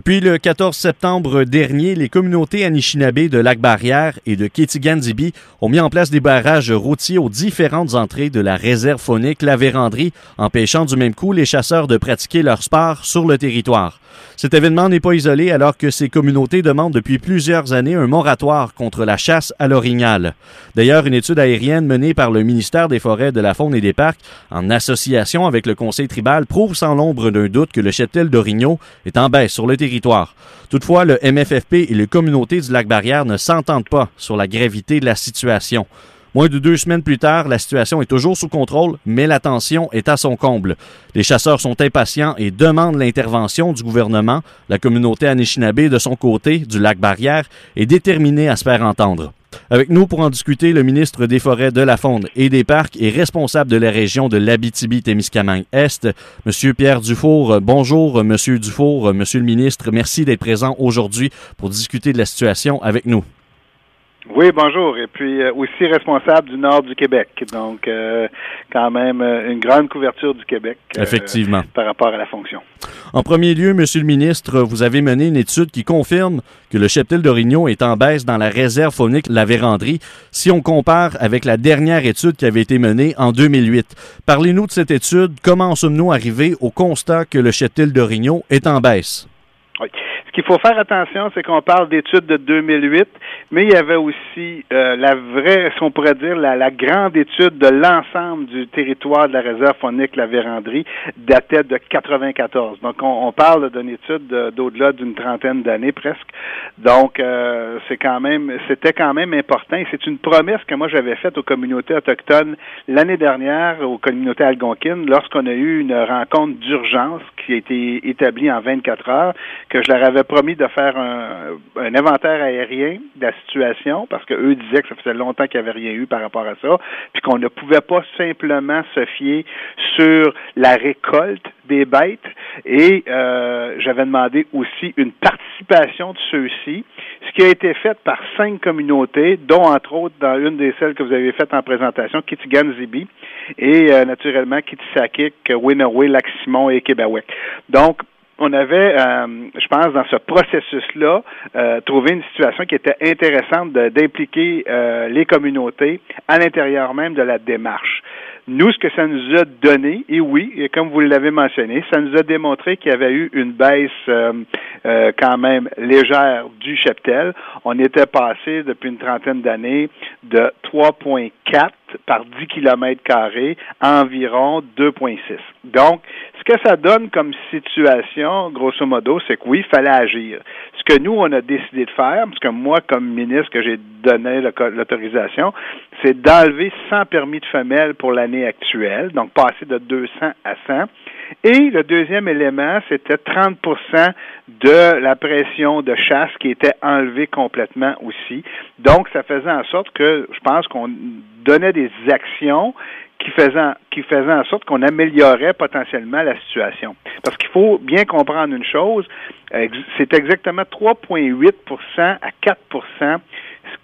Depuis le 14 septembre dernier, les communautés Anishinaabe de Lac-Barrière et de Kétigan-Zibi ont mis en place des barrages routiers aux différentes entrées de la réserve phonique La Vérandrie, empêchant du même coup les chasseurs de pratiquer leur sport sur le territoire. Cet événement n'est pas isolé alors que ces communautés demandent depuis plusieurs années un moratoire contre la chasse à l'orignal. D'ailleurs, une étude aérienne menée par le ministère des Forêts, de la Faune et des Parcs, en association avec le Conseil tribal, prouve sans l'ombre d'un doute que le cheptel d'orignaux est en baisse sur le territoire. Toutefois, le MFFP et les communautés du lac Barrière ne s'entendent pas sur la gravité de la situation. Moins de deux semaines plus tard, la situation est toujours sous contrôle, mais la tension est à son comble. Les chasseurs sont impatients et demandent l'intervention du gouvernement. La communauté Anishinaabe, de son côté, du lac Barrière, est déterminée à se faire entendre. Avec nous pour en discuter, le ministre des Forêts, de la Faune et des Parcs et responsable de la région de l'Abitibi-Témiscamingue-Est, Monsieur Pierre Dufour. Bonjour, Monsieur Dufour, Monsieur le ministre. Merci d'être présent aujourd'hui pour discuter de la situation avec nous. Oui, bonjour. Et puis euh, aussi responsable du nord du Québec. Donc, euh, quand même, euh, une grande couverture du Québec. Effectivement. Par rapport à la fonction. En premier lieu, Monsieur le ministre, vous avez mené une étude qui confirme que le cheptel d'Orignon est en baisse dans la réserve faunique La Vérandrie si on compare avec la dernière étude qui avait été menée en 2008. Parlez-nous de cette étude. Comment sommes-nous arrivés au constat que le cheptel d'Orignon est en baisse? Ce qu'il faut faire attention, c'est qu'on parle d'études de 2008, mais il y avait aussi euh, la vraie, si on pourrait dire, la, grande étude de l'ensemble du territoire de la réserve phonique La Vérandrie datait de 94. Donc, on, parle d'une étude d'au-delà d'une trentaine d'années presque. Donc, euh, c'est quand même, c'était quand même important. C'est une promesse que moi j'avais faite aux communautés autochtones l'année dernière, aux communautés algonquines, lorsqu'on a eu une rencontre d'urgence qui a été établie en 24 heures, que je leur avais promis de faire un, inventaire aérien de la situation parce qu'eux disaient que ça faisait longtemps qu'il n'y avait rien eu par rapport à ça, puis qu'on ne pouvait pas simplement se fier sur la récolte des bêtes. Et euh, j'avais demandé aussi une participation de ceux-ci, ce qui a été fait par cinq communautés, dont entre autres dans une des celles que vous avez faites en présentation, Kitigan Zibi, et euh, naturellement Kitisakik, Winaway, Lac-Simon et Québec. Donc, on avait, euh, je pense, dans ce processus-là, euh, trouvé une situation qui était intéressante d'impliquer euh, les communautés à l'intérieur même de la démarche. Nous, ce que ça nous a donné, et oui, et comme vous l'avez mentionné, ça nous a démontré qu'il y avait eu une baisse euh, euh, quand même légère du cheptel. On était passé depuis une trentaine d'années de 3,4 par 10 km carrés à environ 2,6. Donc, ce que ça donne comme situation, grosso modo, c'est que oui, il fallait agir. Ce que nous, on a décidé de faire, parce que moi, comme ministre, que j'ai donné l'autorisation, c'est d'enlever 100 permis de femelles pour l'année actuelle, donc passer de 200 à 100. Et le deuxième élément, c'était 30% de la pression de chasse qui était enlevée complètement aussi. Donc, ça faisait en sorte que je pense qu'on donnait des actions qui faisaient, qui en sorte qu'on améliorait potentiellement la situation. Parce qu'il faut bien comprendre une chose, c'est exactement 3,8% à 4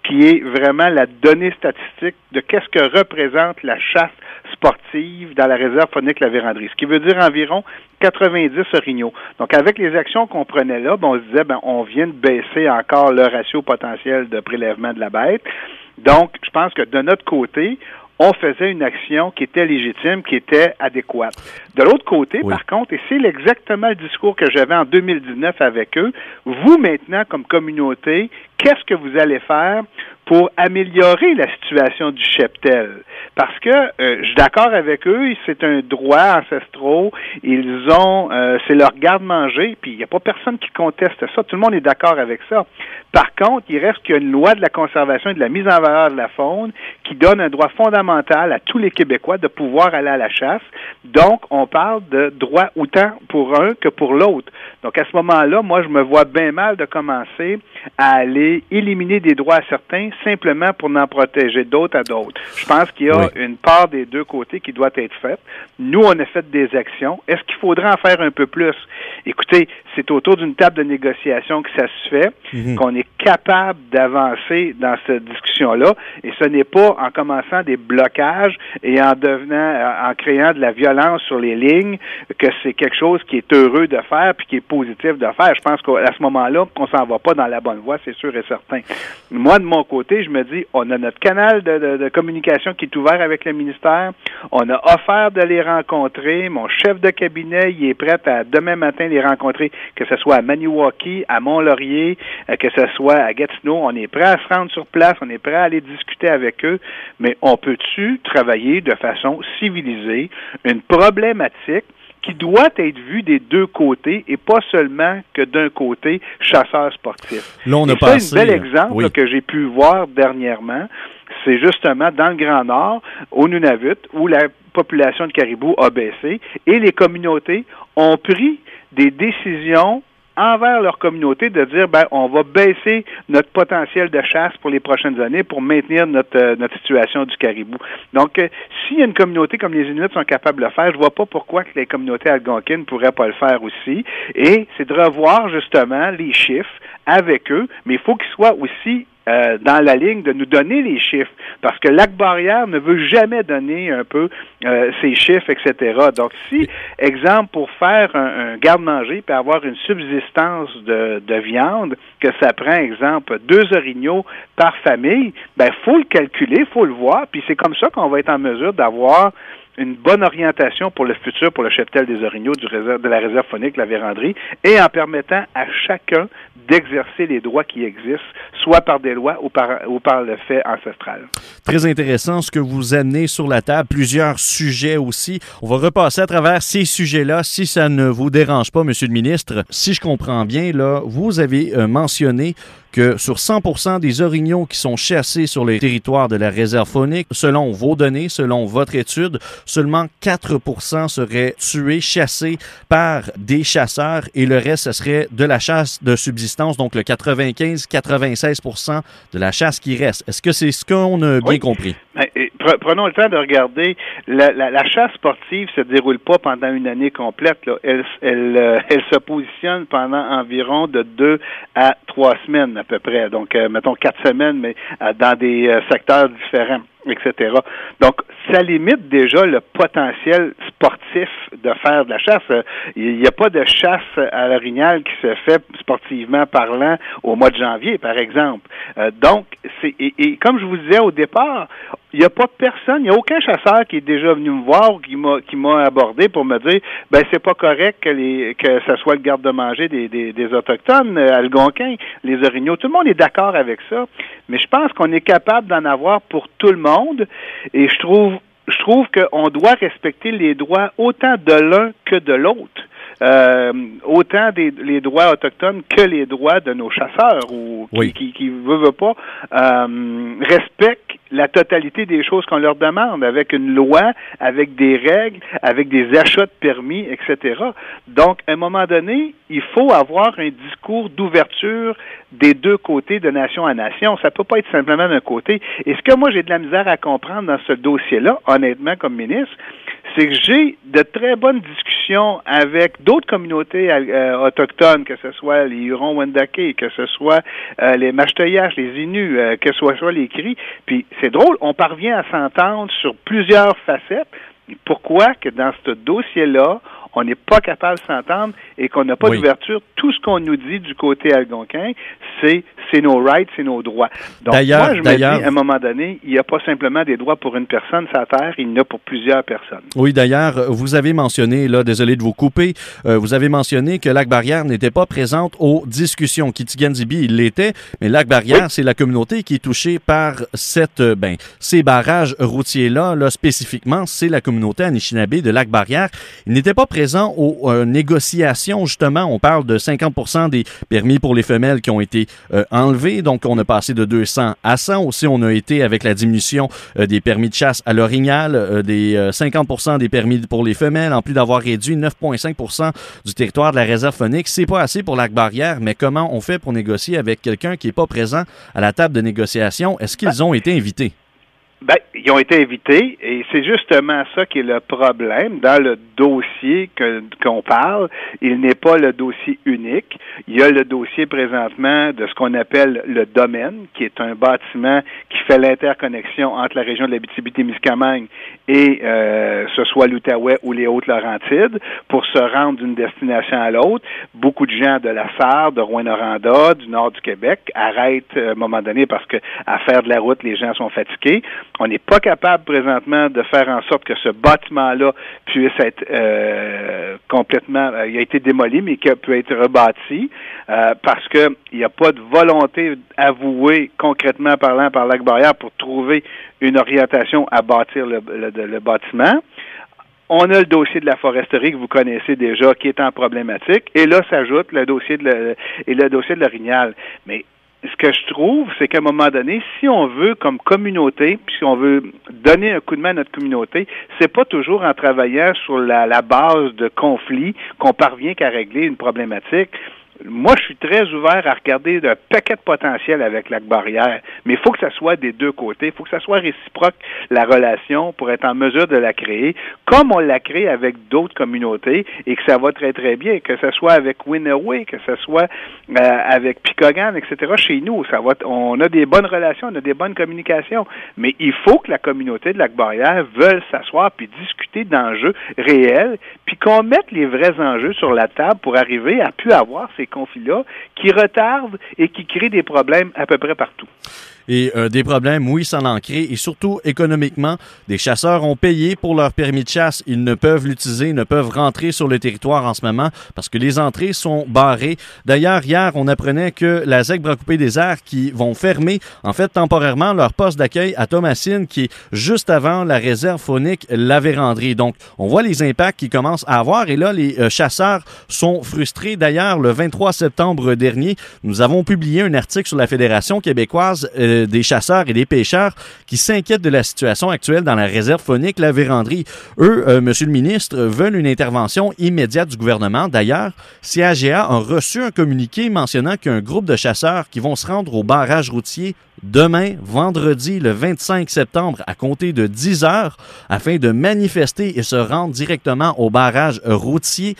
qui est vraiment la donnée statistique de qu'est-ce que représente la chasse sportive dans la réserve phonique La Vérandrie, ce qui veut dire environ 90 orignaux. Donc, avec les actions qu'on prenait là, ben, on se disait, ben, on vient de baisser encore le ratio potentiel de prélèvement de la bête. Donc, je pense que de notre côté, on faisait une action qui était légitime, qui était adéquate. De l'autre côté, par contre, et c'est exactement le discours que j'avais en 2019 avec eux, vous maintenant, comme communauté, qu'est-ce que vous allez faire pour améliorer la situation du cheptel. Parce que euh, je suis d'accord avec eux, c'est un droit ancestral, ils ont, euh, c'est leur garde-manger, puis il n'y a pas personne qui conteste ça, tout le monde est d'accord avec ça. Par contre, il reste qu'il y a une loi de la conservation et de la mise en valeur de la faune qui donne un droit fondamental à tous les Québécois de pouvoir aller à la chasse. Donc, on parle de droit autant pour un que pour l'autre. Donc, à ce moment-là, moi, je me vois bien mal de commencer à aller éliminer des droits à certains simplement pour en protéger d'autres à d'autres. Je pense qu'il y a une part des deux côtés qui doit être faite. Nous, on a fait des actions. Est-ce qu'il faudrait en faire un peu plus? Écoutez, c'est autour d'une table de négociation que ça se fait, mhm. qu'on est capable d'avancer dans cette discussion-là, et ce n'est pas en commençant des blocages et en devenant, en créant de la violence sur les lignes que c'est quelque chose qui est heureux de faire puis qui est positif de faire. Je pense qu'à ce moment-là, on s'en va pas dans la bonne voie, c'est sûr et certain. Moi, de mon côté, je me dis, on a notre canal de, de communication qui est ouvert avec le ministère. On a offert de les rencontrer. Mon chef de cabinet, il est prêt à demain matin les rencontrer, que ce soit à Maniwaki, à Mont-Laurier, euh, que ce soit à Gatineau. On est prêt à se rendre sur place, on est prêt à aller discuter avec eux, mais on peut-tu travailler de façon civilisée une problématique qui doit être vue des deux côtés et pas seulement que d'un côté chasseur sportif. Là, on a un bel exemple que j'ai pu voir dernièrement c'est justement dans le Grand Nord, au Nunavut, où la population de caribou a baissé et les communautés ont pris des décisions envers leur communauté de dire ben on va baisser notre potentiel de chasse pour les prochaines années pour maintenir notre euh, notre situation du caribou. Donc euh, a une communauté comme les Inuits sont capables de le faire, je vois pas pourquoi que les communautés algonquines pourraient pas le faire aussi et c'est de revoir justement les chiffres avec eux, mais il faut qu'ils soient aussi euh, dans la ligne de nous donner les chiffres, parce que Lac Barrière ne veut jamais donner un peu euh, ces chiffres, etc. Donc, si, exemple, pour faire un, garde-manger puis avoir une subsistance de, de, viande, que ça prend, exemple, deux orignaux par famille, ben faut le calculer, faut le voir, puis c'est comme ça qu'on va être en mesure d'avoir une bonne orientation pour le futur pour le cheptel des orignaux du de la réserve phonique, la véranderie, et en permettant à chacun d'exercer les droits qui existent, soit par des lois ou par, le fait ancestral. Très intéressant ce que vous amenez sur la table, plusieurs sujets aussi. On va repasser à travers ces sujets-là, si ça ne vous dérange pas, Monsieur le ministre. Si je comprends bien, là, vous avez euh, mentionné que sur 100 des orignaux qui sont chassés sur les territoires de la réserve faunique, selon vos données, selon votre étude, seulement 4 seraient tués, chassés par des chasseurs et le reste, ce serait de la chasse de subsistance, donc le 95-96 de la chasse qui reste. Est-ce que c'est ce qu'on a bien compris? Ben, prenons le temps de regarder. La, chasse sportive se déroule pas pendant une année complète. Elle, elle, euh, elle se positionne pendant environ de deux à trois semaines peu près. Donc, euh, mettons quatre semaines, mais euh, dans des secteurs différents etc. Donc, ça limite déjà le potentiel sportif de faire de la chasse. Il n'y a pas de chasse à l'orignal qui se fait sportivement parlant au mois de janvier, par exemple. Donc, c'est comme je vous disais au départ, il n'y a pas personne, il n'y a aucun chasseur qui est déjà venu me voir ou qui m'a qui m'a abordé pour me dire ben c'est pas correct que les que ça soit le garde-manger des, des, des autochtones euh, algonquins, les orignaux. Tout le monde est d'accord avec ça, mais je pense qu'on est capable d'en avoir pour tout le monde et je trouve je trouve qu'on doit respecter les droits autant de l'un que de l'autre. Euh, autant des les droits autochtones que les droits de nos chasseurs ou qui, qui, qui veut, pas euh, respectent la totalité des choses qu'on leur demande avec une loi, avec des règles, avec des achats de permis, etc. Donc, à un moment donné, il faut avoir un discours d'ouverture des deux côtés de nation à nation. Ça peut pas être simplement d'un côté. Et ce que moi j'ai de la misère à comprendre dans ce dossier-là, honnêtement, comme ministre, c'est que j'ai de très bonnes discussions avec d'autres communautés euh, autochtones, que ce soit les Hurons-Wendake, que ce soit euh, les Machtoyaches, les Inuits, euh, que ce soit les Cris. Puis c'est drôle, on parvient à s'entendre sur plusieurs facettes. Pourquoi que dans ce dossier-là, on n'est pas capable de s'entendre et qu'on n'a pas d'ouverture. Tout ce qu'on nous dit du côté algonquin, c'est c'est nos rights, c'est nos droits. Donc, moi, je me dis, à un moment donné, il n'y a pas simplement des droits pour une personne sur Terre, il y en a pour plusieurs personnes. Oui, d'ailleurs, vous avez mentionné, là, désolé de vous couper, euh, vous avez mentionné que Lac Barrière n'était pas présente aux discussions. Kitigan-Zibi, il l'était, mais Lac Barrière, c'est la communauté qui est touchée par cette, euh, ben, ces barrages routiers-là, là, spécifiquement, c'est la communauté Anishinaabe de Lac Barrière. Il n'était pas présent aux euh, négociations, justement. On parle de 50% des permis pour les femelles qui ont été enlevés. Donc, on a passé de 200 à 100. Aussi, on a été avec la diminution des permis de chasse à l'orignal, des 50% des permis pour les femelles, en plus d'avoir réduit 9,5% du territoire de la réserve phonique. C'est pas assez pour Lac Barrière, mais comment on fait pour négocier avec quelqu'un qui n'est pas présent à la table de négociation? Est-ce qu'ils ont été invités? Ben, ils ont été invités et c'est justement ça qui est le problème dans le dossier qu'on parle. Il n'est pas le dossier unique. Il y a le dossier présentement de ce qu'on appelle le domaine, qui est un bâtiment qui fait l'interconnexion entre la région de l'Abitibi-Témiscamingue et euh, ce soit l'Outaouais ou les Hautes-Laurentides pour se rendre d'une destination à l'autre. Beaucoup de gens de la Sarre, de Rouen-Noranda, du nord du Québec arrêtent euh, à un moment donné parce que à faire de la route, les gens sont fatigués. On n'est pas capable présentement de faire en sorte que ce bâtiment-là puisse être euh, complètement, euh, il a été démoli, mais qu'il peut être rebâti euh, parce qu'il n'y a pas de volonté avouée concrètement parlant par Lac Barrière pour trouver une orientation à bâtir le, bâtiment. On a le dossier de la foresterie que vous connaissez déjà, qui est en problématique, et là s'ajoute le dossier de le, et le dossier de l'orignal. Mais ce que je trouve, c'est qu'à un moment donné, si on veut, comme communauté, si on veut donner un coup de main à notre communauté, c'est pas toujours en travaillant sur la, la base de conflits qu'on parvient qu'à régler une problématique moi, je suis très ouvert à regarder un paquet de potentiel avec la barrière, mais il faut que ça soit des deux côtés. Il faut que ça soit réciproque, la relation, pour être en mesure de la créer, comme on l'a créé avec d'autres communautés et que ça va très, très bien, que ce soit avec Winaway, que ce soit euh, avec Picogan, etc. Chez nous, ça va, on a des bonnes relations, on a des bonnes communications, mais il faut que la communauté de la barrière veuille s'asseoir puis discuter d'enjeux réels, puis qu'on mette les vrais enjeux sur la table pour arriver à pu avoir ces conflits-là qui retardent et qui créent des problèmes à peu près partout. Et euh, des problèmes, oui, sans l'ancrer, et surtout économiquement. Des chasseurs ont payé pour leur permis de chasse. Ils ne peuvent l'utiliser, ne peuvent rentrer sur le territoire en ce moment parce que les entrées sont barrées. D'ailleurs, hier, on apprenait que la ZEC Bracoupé des Airs qui vont fermer, en fait, temporairement leur poste d'accueil à Thomasine, qui est juste avant la réserve faunique La Vérandrie. Donc, on voit les impacts qui commencent à avoir, et là, les euh, chasseurs sont frustrés. D'ailleurs, le 23 septembre dernier, nous avons publié un article sur la Fédération québécoise euh, des chasseurs et des pêcheurs qui s'inquiètent de la situation actuelle dans la réserve phonique La Vérandrie. Eux, euh, Monsieur le ministre, veulent une intervention immédiate du gouvernement. D'ailleurs, CAGA a reçu un communiqué mentionnant qu'un groupe de chasseurs qui vont se rendre au barrage routier demain, vendredi, le 25 septembre, à compter de 10 heures, afin de manifester et se rendre directement au barrage routier.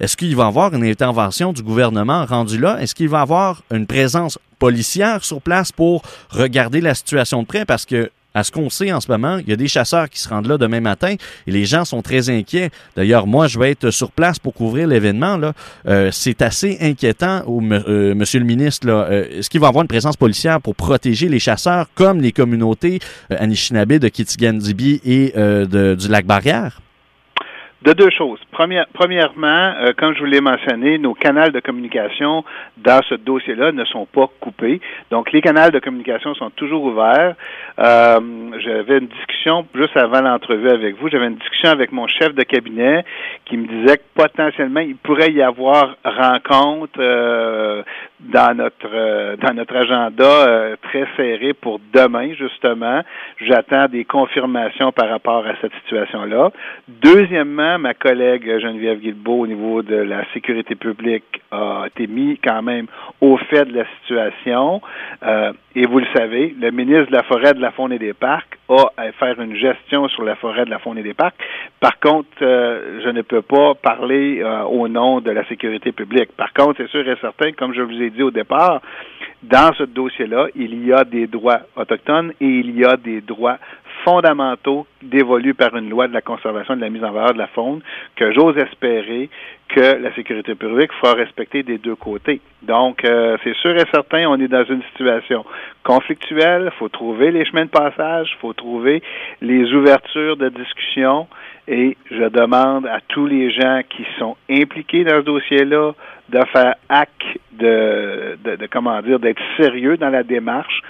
Est-ce qu'il va y avoir une intervention du gouvernement rendu là? Est-ce qu'il va y avoir une présence policière sur place pour regarder la situation de près? Parce que à ce qu'on sait en ce moment, il y a des chasseurs qui se rendent là demain matin et les gens sont très inquiets. D'ailleurs, moi, je vais être sur place pour couvrir l'événement. Euh, c'est assez inquiétant, euh, Monsieur le ministre. Euh, est-ce qu'il va y avoir une présence policière pour protéger les chasseurs comme les communautés Anishinaabe de Kitigan-Dibi et de, du lac Barrière? De deux choses. Premièrement, euh, comme je vous l'ai mentionné, nos canaux de communication dans ce dossier-là ne sont pas coupés. Donc, les canaux de communication sont toujours ouverts. Euh, j'avais une discussion juste avant l'entrevue avec vous. J'avais une discussion avec mon chef de cabinet qui me disait que potentiellement il pourrait y avoir rencontre euh, dans notre dans notre agenda très serré pour demain justement. J'attends des confirmations par rapport à cette situation-là. Deuxièmement, ma collègue Geneviève Guilbeault au niveau de la sécurité publique a été mis quand même au fait de la situation. Euh, et vous le savez, le ministre de la Forêt, de la Faune et des Parcs a à faire une gestion sur la forêt, de la faune et des parcs. Par contre, je ne peux pas parler au nom de la sécurité publique. Par contre, c'est sûr et certain, comme je vous ai dit au départ, dans ce dossier-là, il y a des droits autochtones et il y a des droits fondamentaux dévolus par une loi de la conservation et de la mise en valeur de la faune que j'ose espérer que la sécurité publique fera respecter des deux côtés. Donc, euh, c'est sûr et certain, on est dans une situation conflictuelle. Il faut trouver les chemins de passage, il faut trouver les ouvertures de discussion. Et je demande à tous les gens qui sont impliqués dans ce dossier-là de faire acte de, de, comment dire, d'être sérieux dans la démarche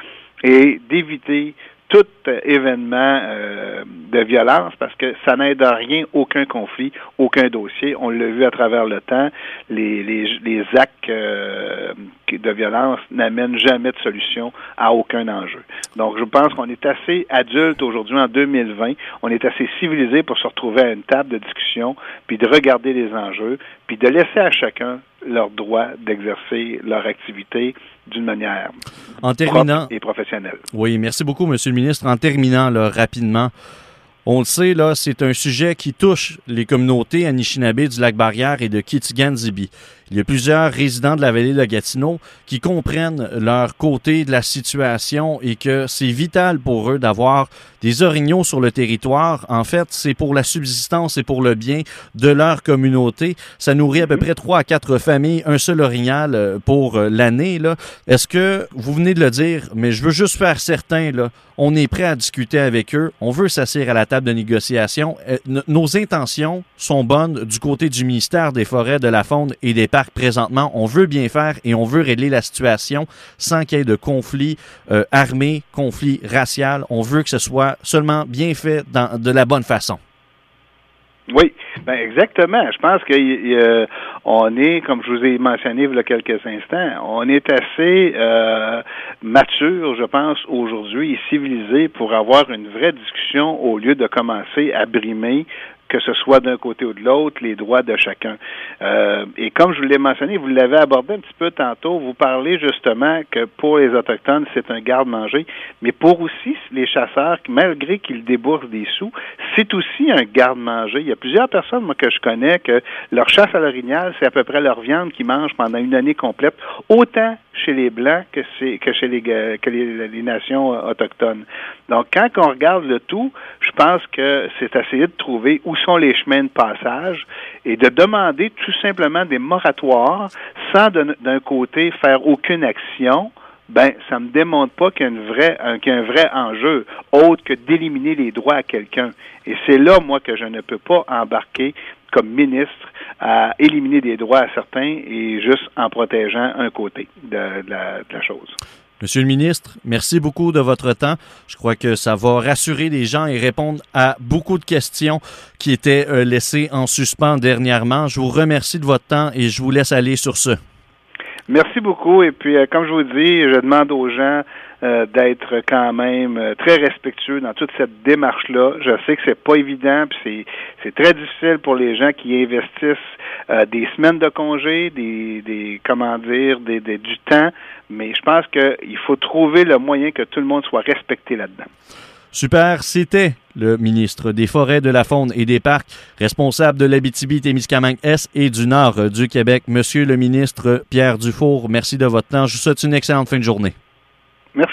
et d'éviter tout événement euh, de violence parce que ça n'aide à rien, aucun conflit, aucun dossier. On l'a vu à travers le temps, les, les, les actes euh, de violence n'amène jamais de solution à aucun enjeu. Donc, je pense qu'on est assez adulte aujourd'hui en 2020, on est assez civilisé pour se retrouver à une table de discussion, puis de regarder les enjeux, puis de laisser à chacun leur droit d'exercer leur activité d'une manière en terminant, et professionnelle. Oui, merci beaucoup, Monsieur le ministre. En terminant là, rapidement, on le sait, là, c'est un sujet qui touche les communautés Anishinaabe du lac Barrière et de Kitigan-Zibi. Il y a plusieurs résidents de la vallée de Gatineau qui comprennent leur côté de la situation et que c'est vital pour eux d'avoir des orignaux sur le territoire. En fait, c'est pour la subsistance et pour le bien de leur communauté. Ça nourrit à peu près trois à quatre familles, un seul orignal euh, pour euh, l'année. Est-ce que vous venez de le dire, mais je veux juste faire certain, là, on est prêt à discuter avec eux, on veut s'asseoir à la table de négociation. Euh, nos intentions sont bonnes du côté du ministère des Forêts, de la Faune et des présentement. On veut bien faire et on veut régler la situation sans qu'il y ait de conflit euh, armé, conflit racial. On veut que ce soit seulement bien fait dans, de la bonne façon. Oui, ben exactement. Je pense que on est, comme je vous ai mentionné il y a quelques instants, on est assez euh, mature, je pense, aujourd'hui et civilisé pour avoir une vraie discussion au lieu de commencer à brimer que ce soit d'un côté ou de l'autre, les droits de chacun. Euh, et comme je vous l'ai mentionné, vous l'avez abordé un petit peu tantôt, vous parlez justement que pour les Autochtones, c'est un garde-manger, mais pour aussi les chasseurs, malgré qu'ils déboursent des sous, c'est aussi un garde-manger. Il y a plusieurs personnes, moi, que je connais, que leur chasse à l'orignal, c'est à peu près leur viande qu'ils mangent pendant une année complète, autant chez les Blancs que, chez les, que les, nations autochtones. Donc, quand on regarde le tout, je pense que c'est essayer de trouver où sont les chemins de passage et de demander tout simplement des moratoires sans d'un côté faire aucune action ben ça me démontre pas qu'il y a, une vraie, un, vrai enjeu autre que d'éliminer les droits à quelqu'un. Et c'est là, moi, que je ne peux pas embarquer comme ministre à éliminer des droits à certains et juste en protégeant un côté de, la, de la chose. Monsieur le ministre, merci beaucoup de votre temps. Je crois que ça va rassurer les gens et répondre à beaucoup de questions qui étaient euh, laissées en suspens dernièrement. Je vous remercie de votre temps et je vous laisse aller sur ce. Merci beaucoup. Et puis, euh, comme je vous dis, je demande aux gens euh, d'être quand même euh, très respectueux dans toute cette démarche-là. Je sais que c'est pas évident, puis c'est très difficile pour les gens qui investissent des semaines de congé, des, des comment dire, des, des, du temps. Mais je pense qu'il faut trouver le moyen que tout le monde soit respecté là-dedans. Super, c'était le ministre des Forêts, de la Faune et des Parcs, responsable de l'Abitibi-Témiscamingue-Est et du Nord du Québec. Monsieur le ministre Pierre Dufour, merci de votre temps. Je vous souhaite une excellente fin de journée. Merci.